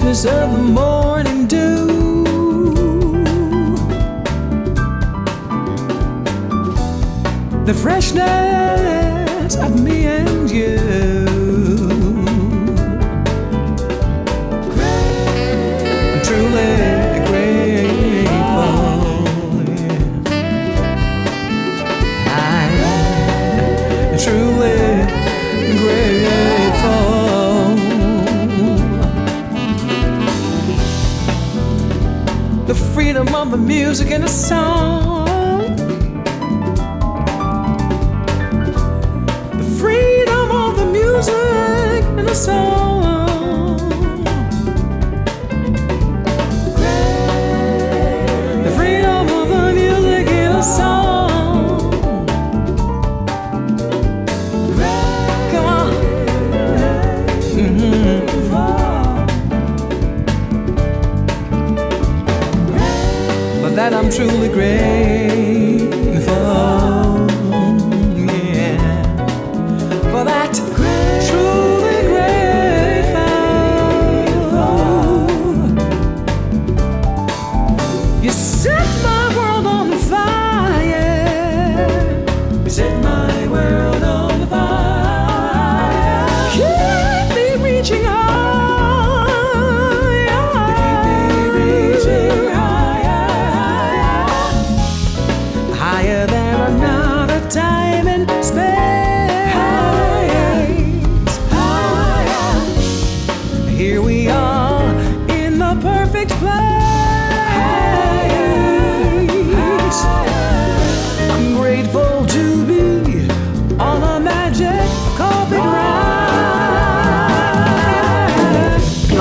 freshness of the morning dew. The freshness of me and you. The music and the song. The freedom of the music and the song. truly great.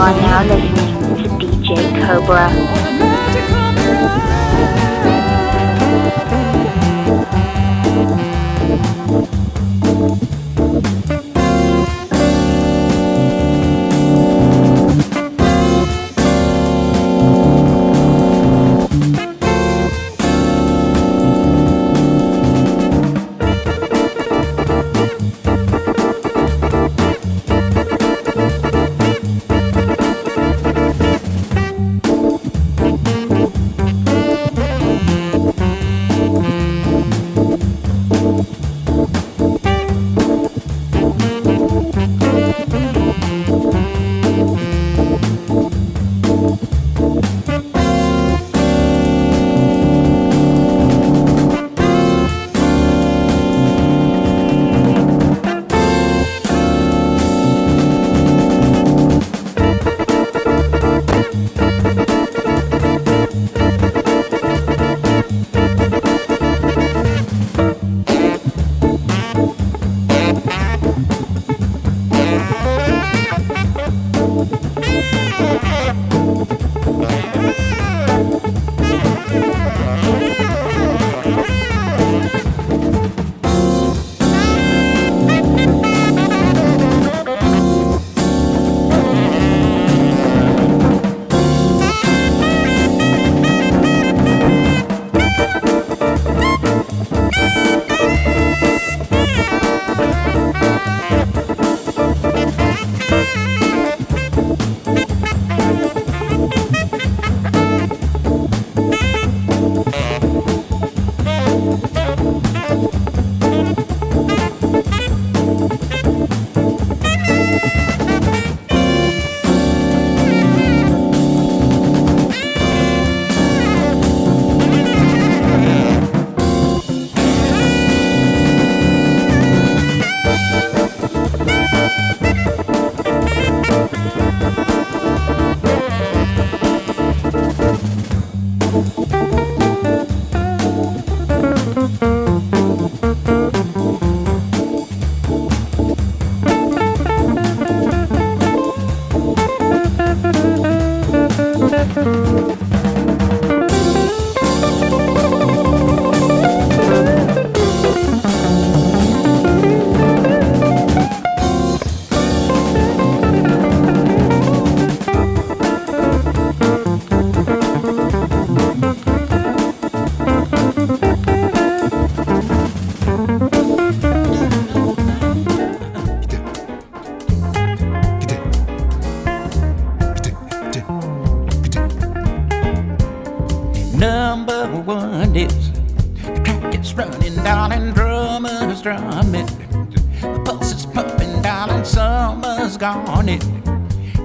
are now listening to DJ Cobra.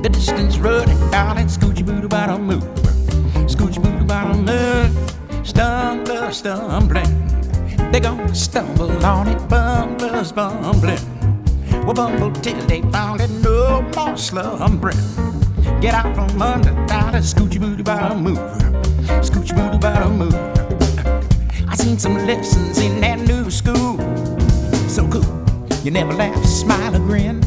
The distance running, darling, scoochie boo bottom move. Scoochie boo bottom move. Stumbler, stumbling. They gonna stumble on it, bumblers bumbling. We'll bumble till they found it, no more slumbering. Get out from under, darling, scoochie booty bottom move. Scoochie booty bottom move. I seen some lessons in that new school. So cool, you never laugh, smile, or grin.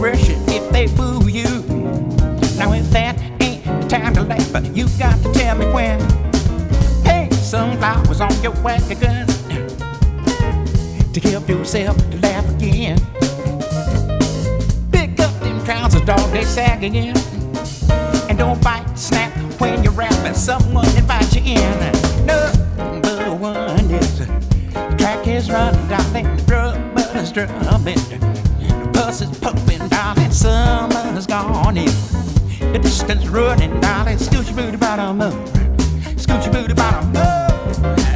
Expression if they boo you. Now if that ain't the time to laugh, but you got to tell me when Hey, sunflowers on your wagon to help yourself to laugh again. Pick up them trousers, dog, they sag again. And don't bite, snap when you're rapping. Someone invite you in. Number one is the track is running, darling. Drummers drumming. The bus is pumping, darling. Summer's gone in. The distance running, darling. Scoochie booty bottom up. Scoochie booty bottom up.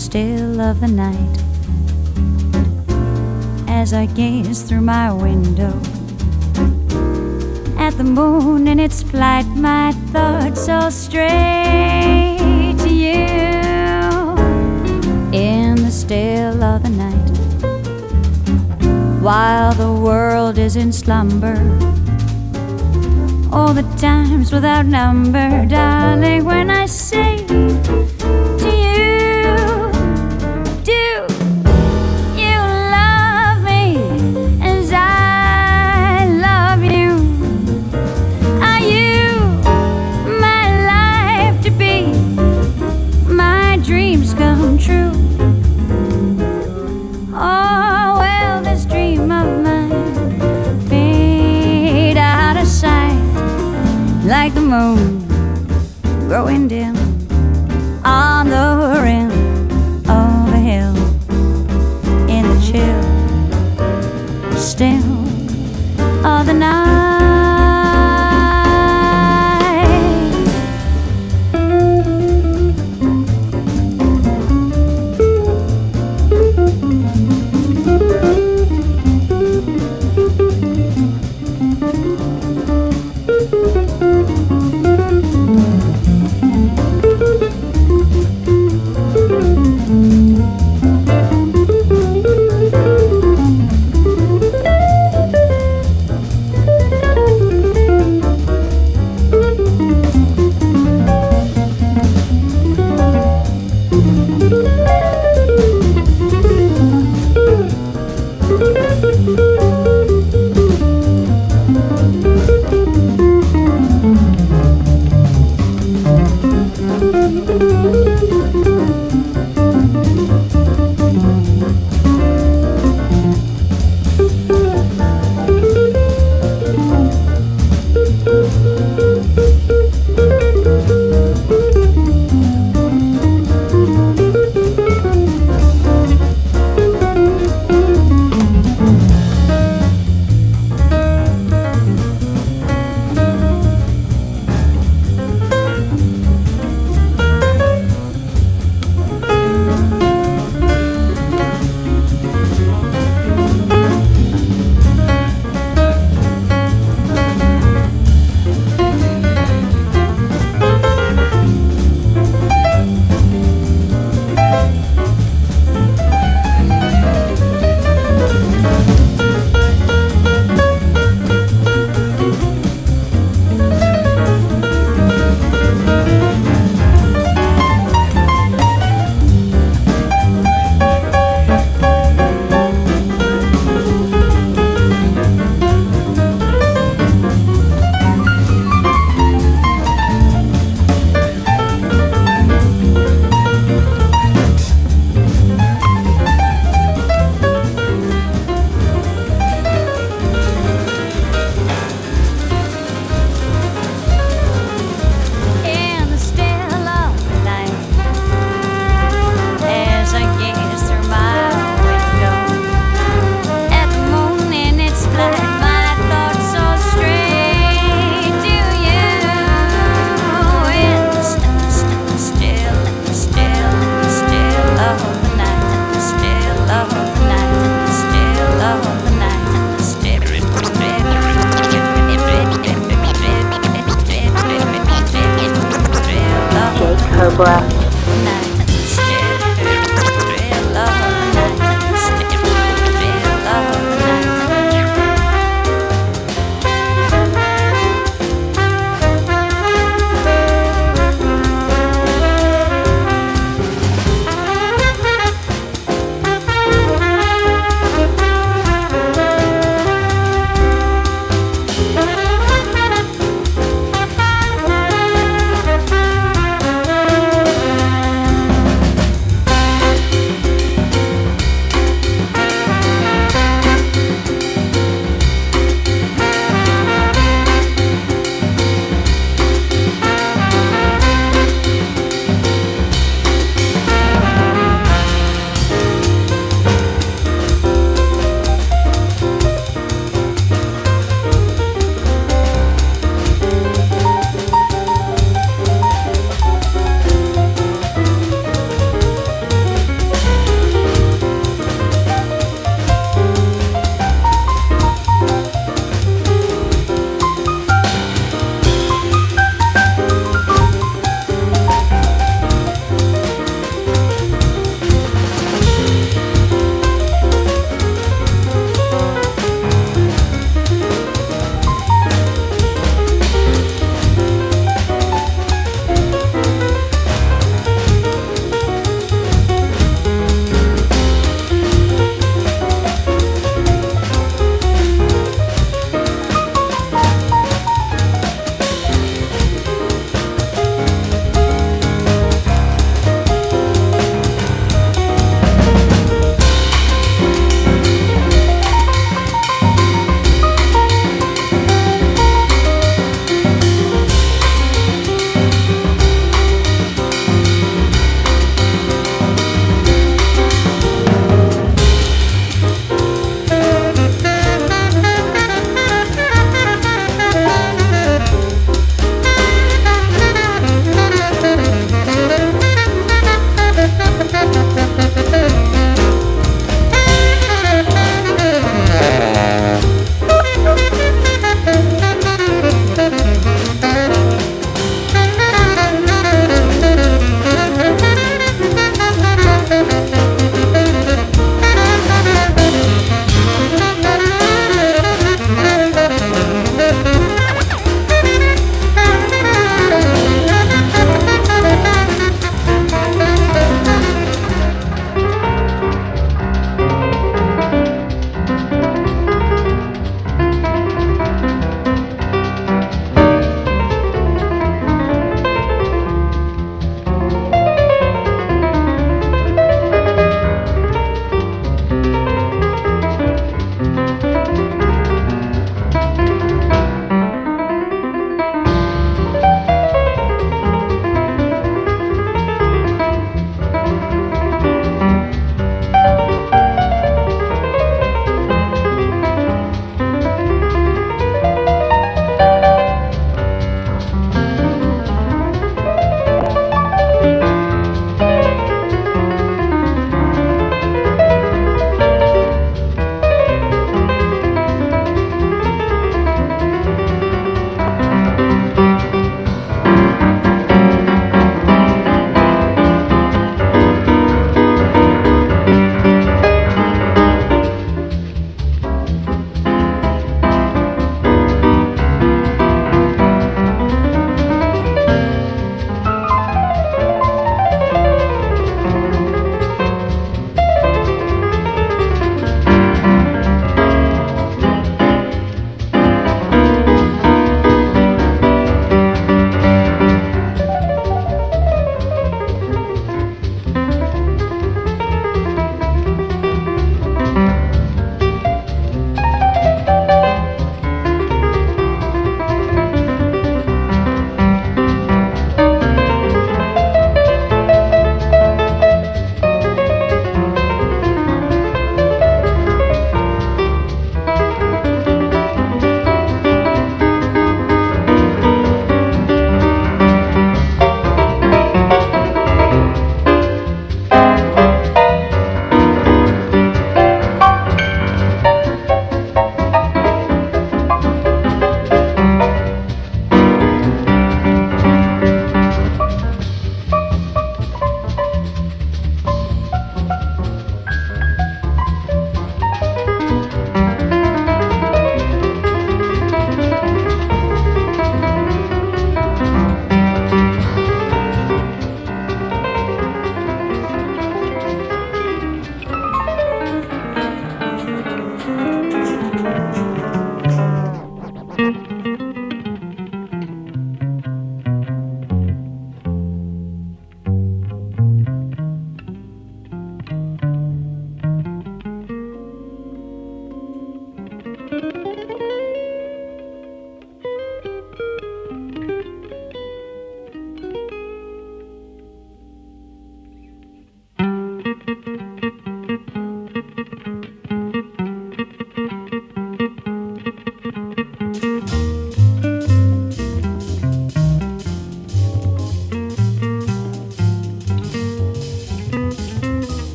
Still of the night as I gaze through my window at the moon in its flight. My thoughts all stray to you in the still of the night while the world is in slumber. All the times without number, darling, when I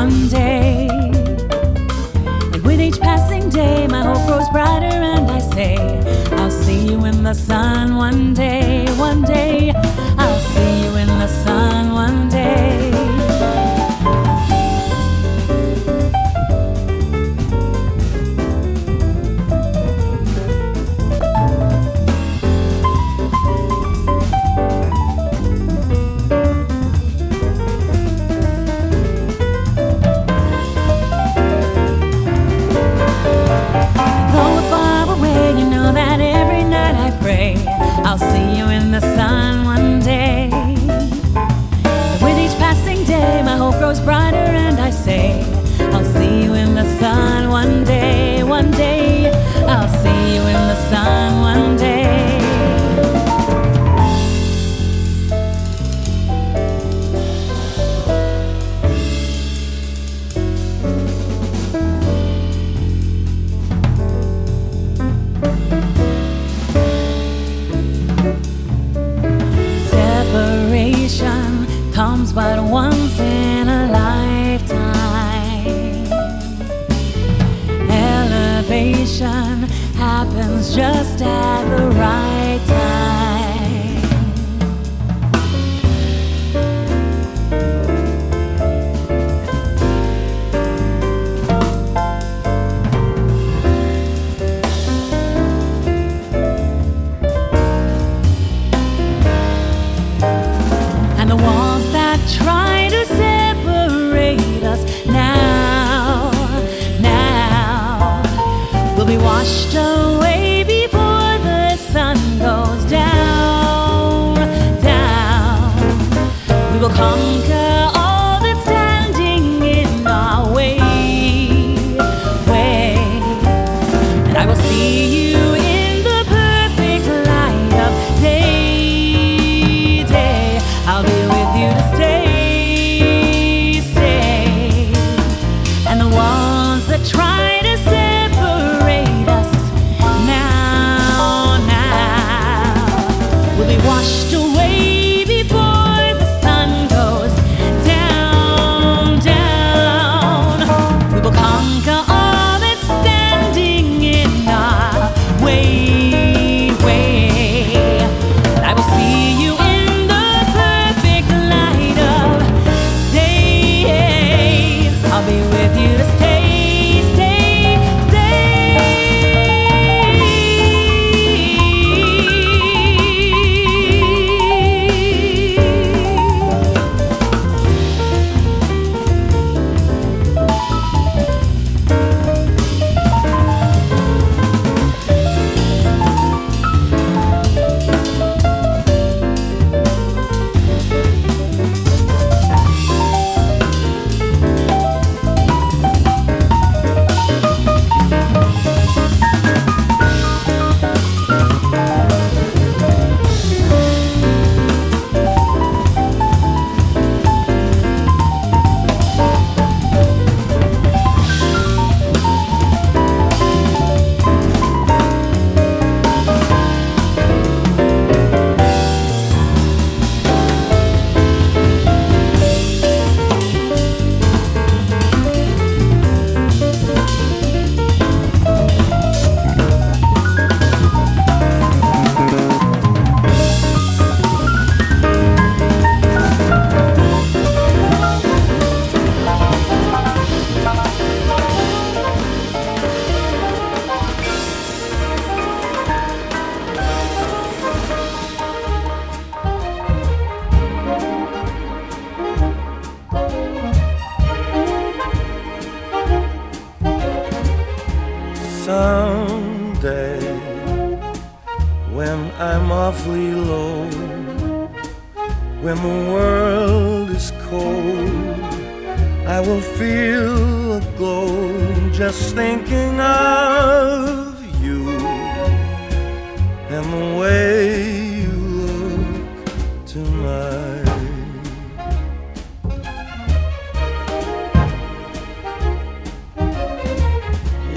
one day. And with each passing day, my hope grows brighter, and I say, I'll see you in the sun one day, one day. but once in a lifetime. Elevation happens just at the right time.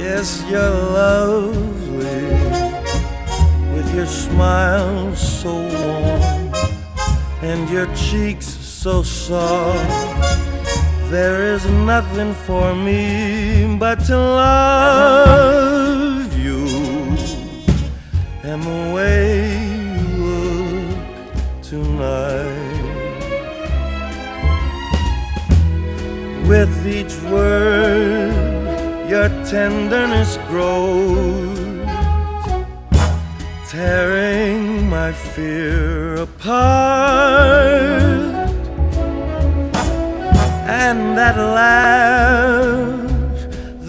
Yes, you're lovely with your smile so warm and your cheeks so soft. There is nothing for me but to love you and the way you look tonight. With each word, your tenderness grows tearing my fear apart. And that laugh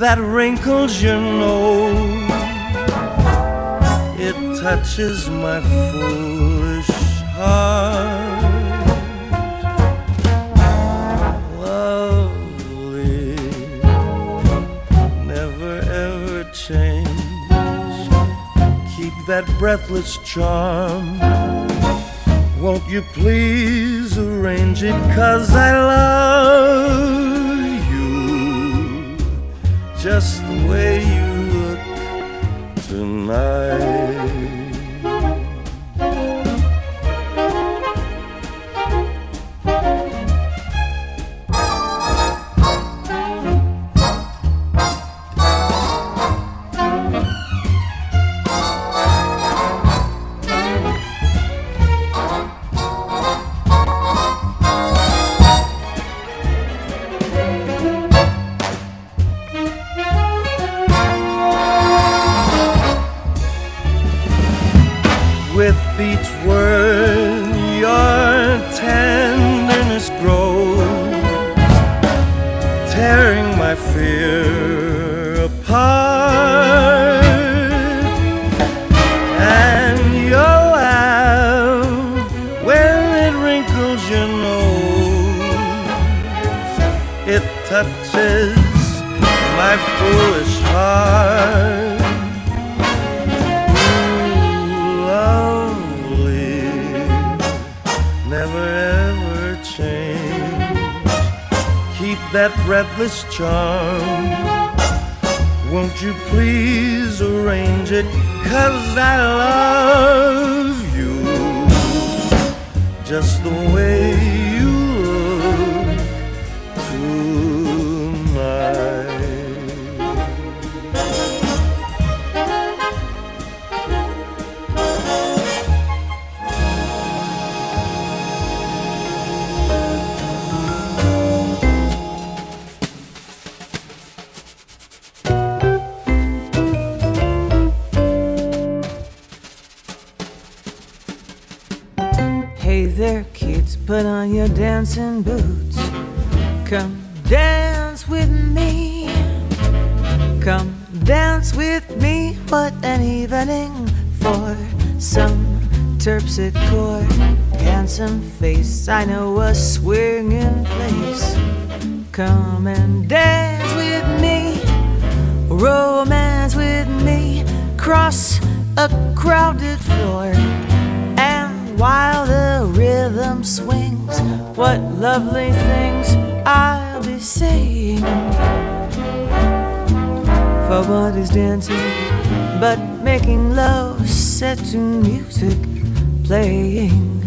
that wrinkles your nose, it touches my foolish heart. Breathless charm. Won't you please arrange it? Cause I love you just the way you look tonight. Come and dance with me. Romance with me. Cross a crowded floor. And while the rhythm swings, what lovely things I'll be saying. For what is dancing but making love set to music playing?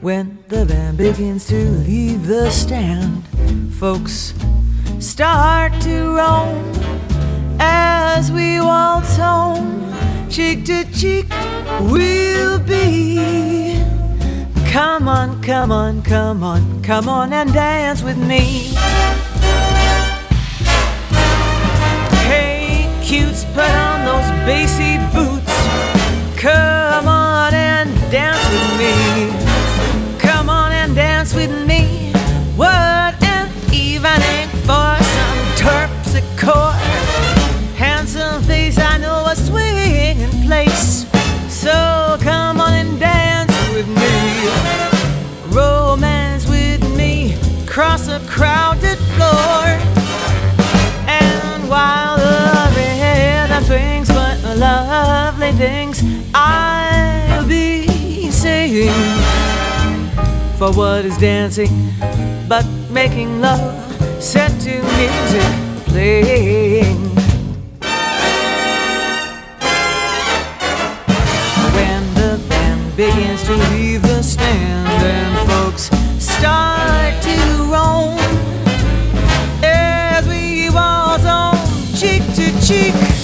When the band begins to leave the stand, folks start to roam as we waltz home, cheek to cheek, we'll be. Come on, come on, come on, come on and dance with me. Hey, cutes, put on those Basie boots. Come on place. So come on and dance with me. Roll across a crowded floor. And while the rhythm swings, but lovely things I'll be saying. For what is dancing but making love set to music playing? Begins to leave the stand and folks start to roam as we waltz on cheek to cheek.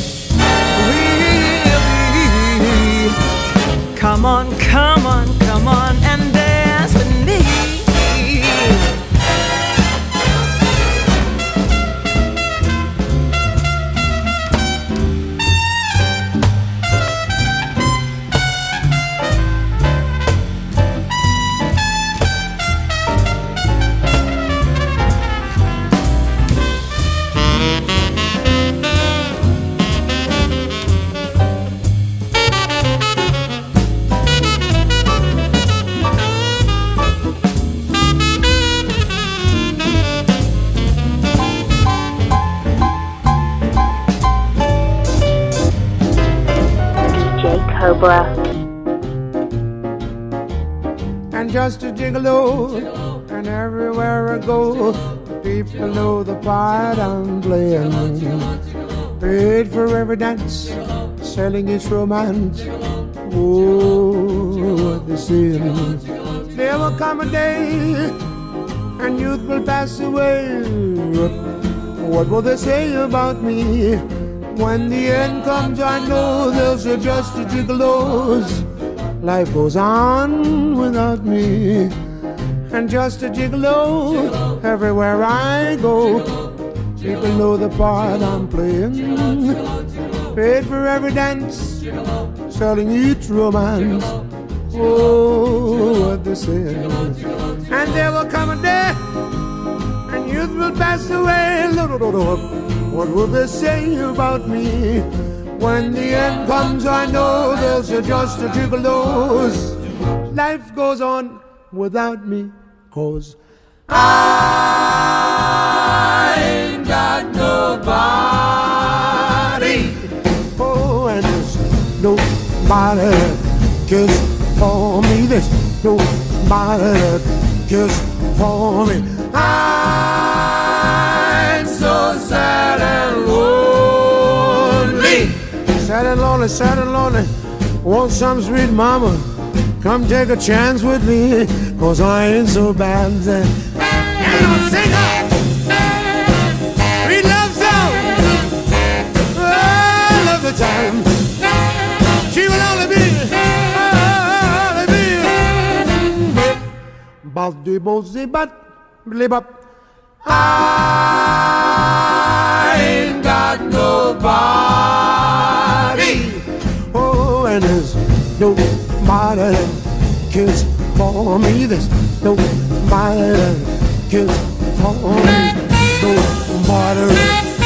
Romance. Oh, they say. There will come a day, and youth will pass away. What will they say about me? When the end comes, I know they'll say just a gigolos. Life goes on without me. And just a gigolo everywhere I go. People know the part I'm playing. Paid for every dance, selling each romance. Oh, what they say. And there will come a day, and youth will pass away. What will they say about me? When the end comes, I know there's a just a gigolos. Life goes on without me, cause I ain't got nobody that for me. There's nobody that cares for me. I'm so sad and lonely. Sad and lonely, sad and lonely. Want some sweet mama? Come take a chance with me, cause I ain't so bad. Then. And I'll sing her. Sweet love song. I the time. She will only be, only be. Bal de bozy bat, blib up. I ain't got nobody. Oh, and there's nobody that cares for me. There's nobody that cares for me. Nobody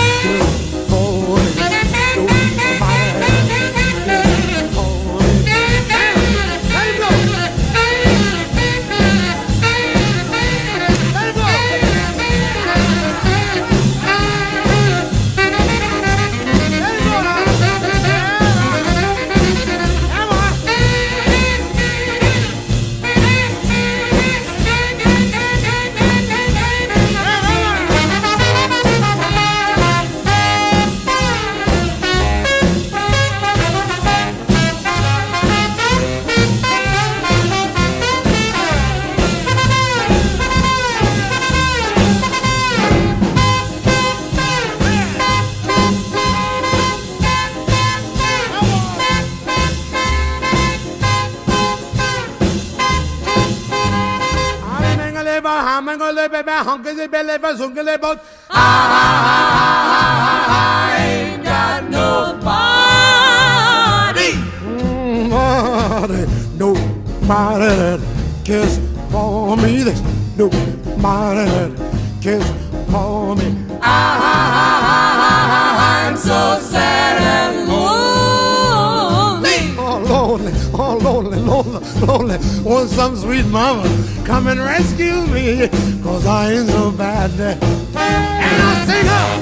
I ain't got nobody. Nobody, nobody that cares for me. There's nobody that cares for me. I'm so sad and lonely. Oh, lonely, all lonely, lonely, lonely. Want some sweet mama come and rescue me, cause I ain't so bad. And I sing up.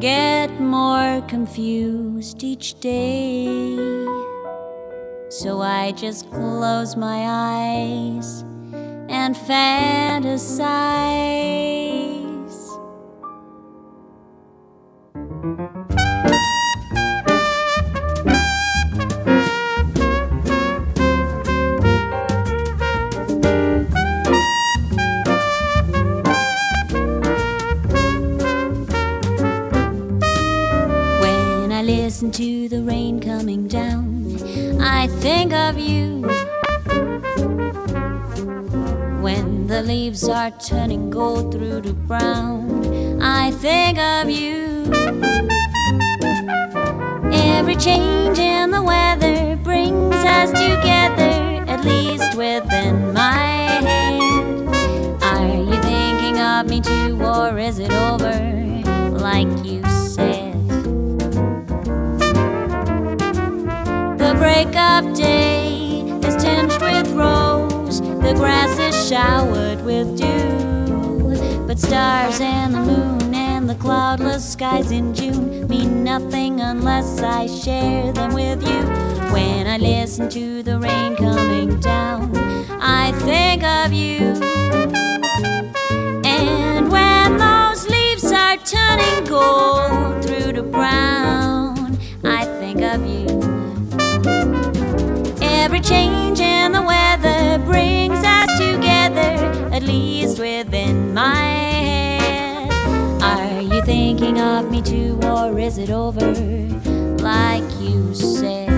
Get more confused each day. So I just close my eyes and fantasize. Listen to the rain coming down, I think of you. When the leaves are turning gold through to brown, I think of you. Every change in the weather brings us together, at least within my head. Are you thinking of me too, or is it over like you break of day is tinged with rose, the grass is showered with dew. But stars and the moon and the cloudless skies in June mean nothing unless I share them with you. When I listen to the rain coming down, change in the weather brings us together, at least within my head. Are you thinking of me too, or is it over, like you said?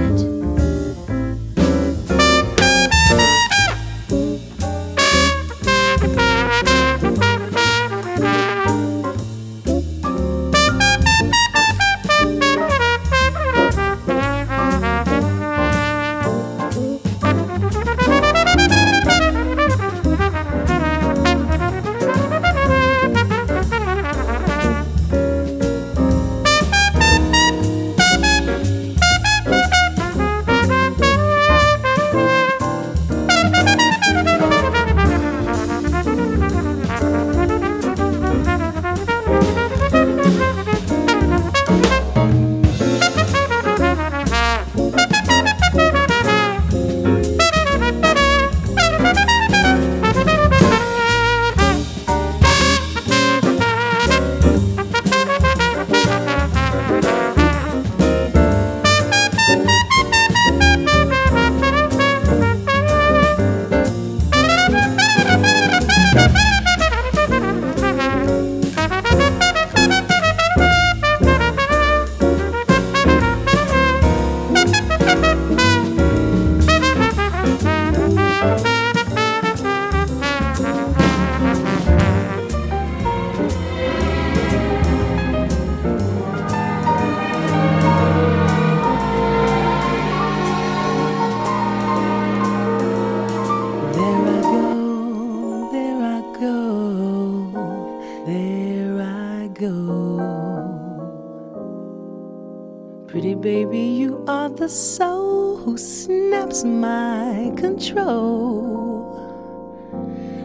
Control.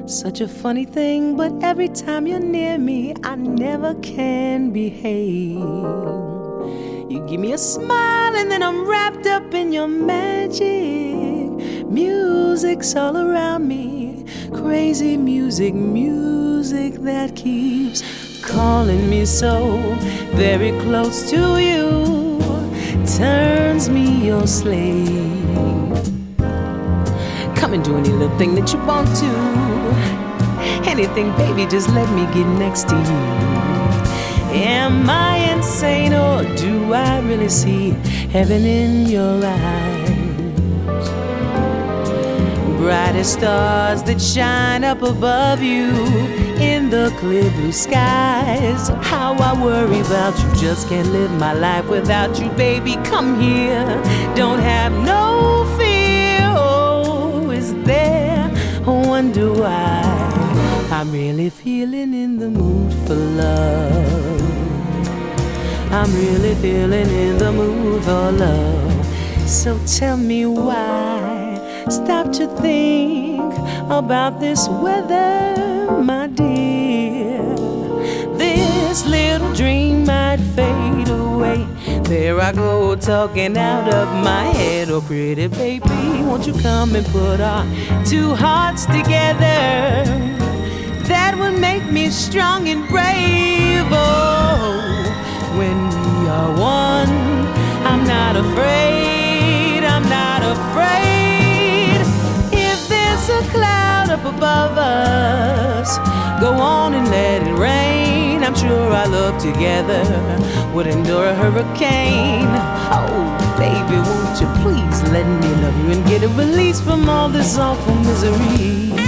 Such a funny thing, but every time you're near me, I never can behave. You give me a smile, and then I'm wrapped up in your magic. Music's all around me, crazy music, music that keeps calling me so very close to you, turns me your slave. Come and do any little thing that you want to. Anything, baby, just let me get next to you. Am I insane or do I really see heaven in your eyes? Brightest stars that shine up above you in the clear blue skies. How I worry about you, just can't live my life without you, baby. Come here, don't have no fear. Wonder why I'm really feeling in the mood for love. I'm really feeling in the mood for love. So tell me why. Stop to think about this weather, my dear. This little dream away. There I go, talking out of my head. Oh, pretty baby, won't you come and put our two hearts together? That would make me strong and brave. Oh, when we are one, I'm not afraid. I'm not afraid. If there's a cloud up above us, go on and let it rain. I'm sure our love together would endure a hurricane. Oh, baby, won't you please let me love you and get a release from all this awful misery?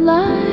Is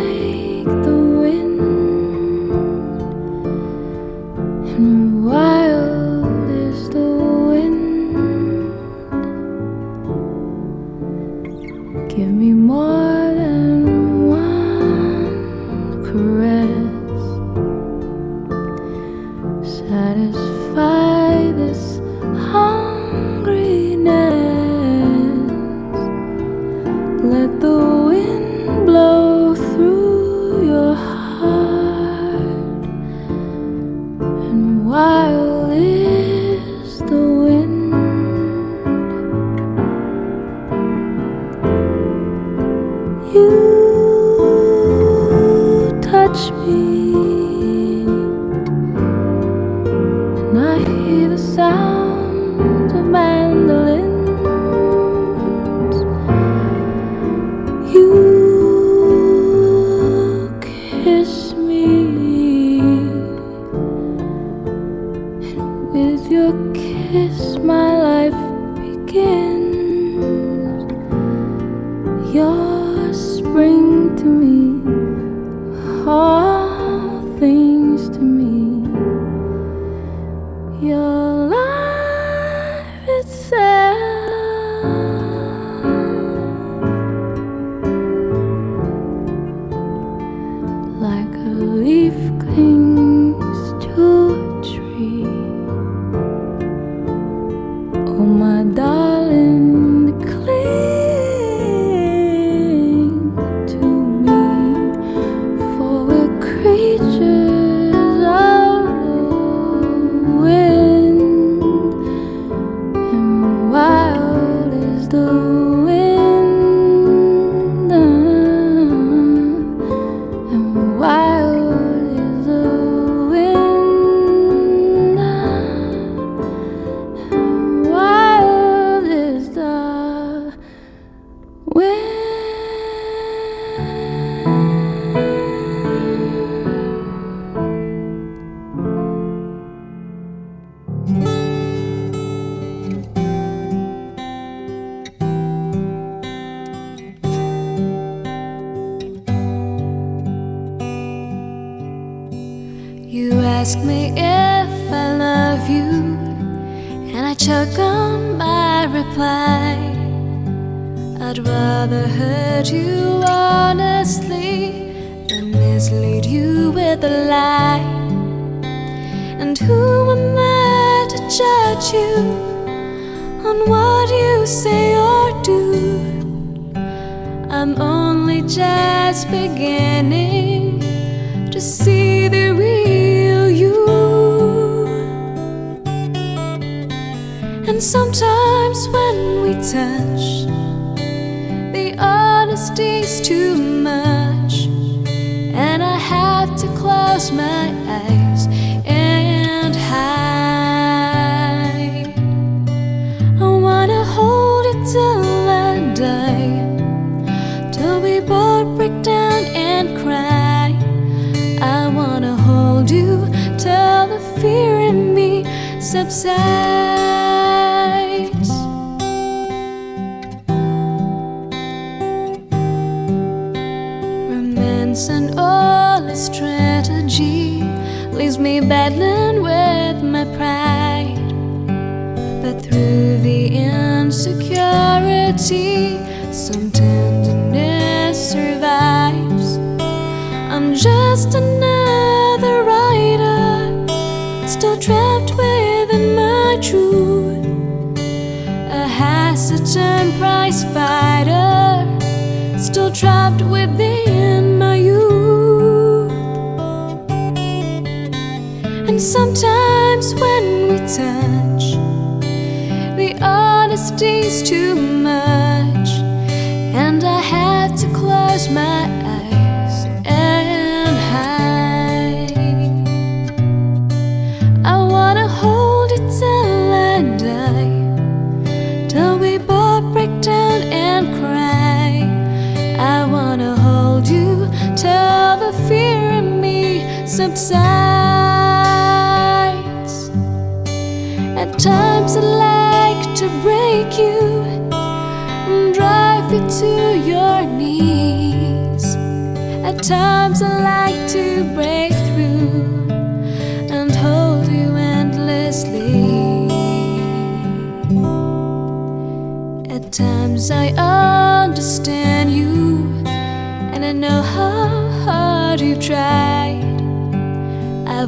upset.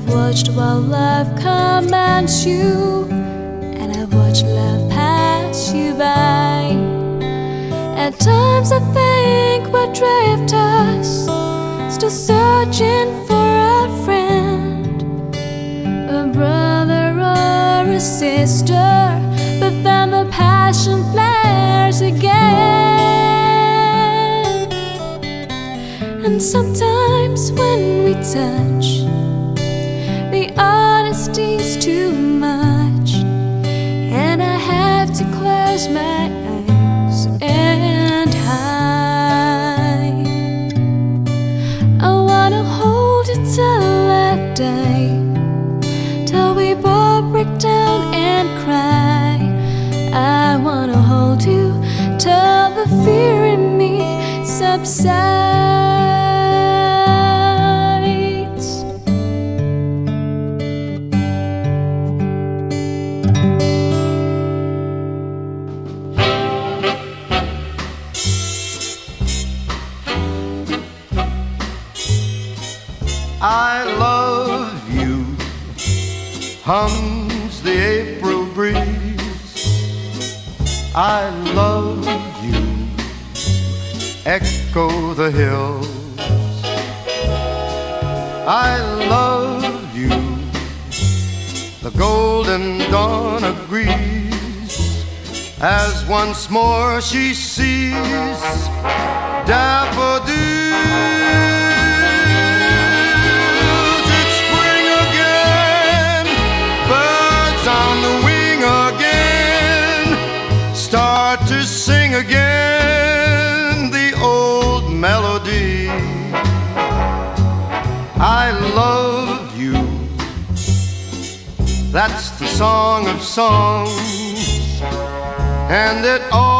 Watched while love commands you, and I've watched love pass you by. At times I think what drift us still searching for a friend, a brother or a sister, but then the passion flares again. And sometimes when we turn sight. I love you, hums the April breeze. I love echo the hills. I love you, the golden dawn agrees as once more she sees song of songs, and it all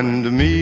and me.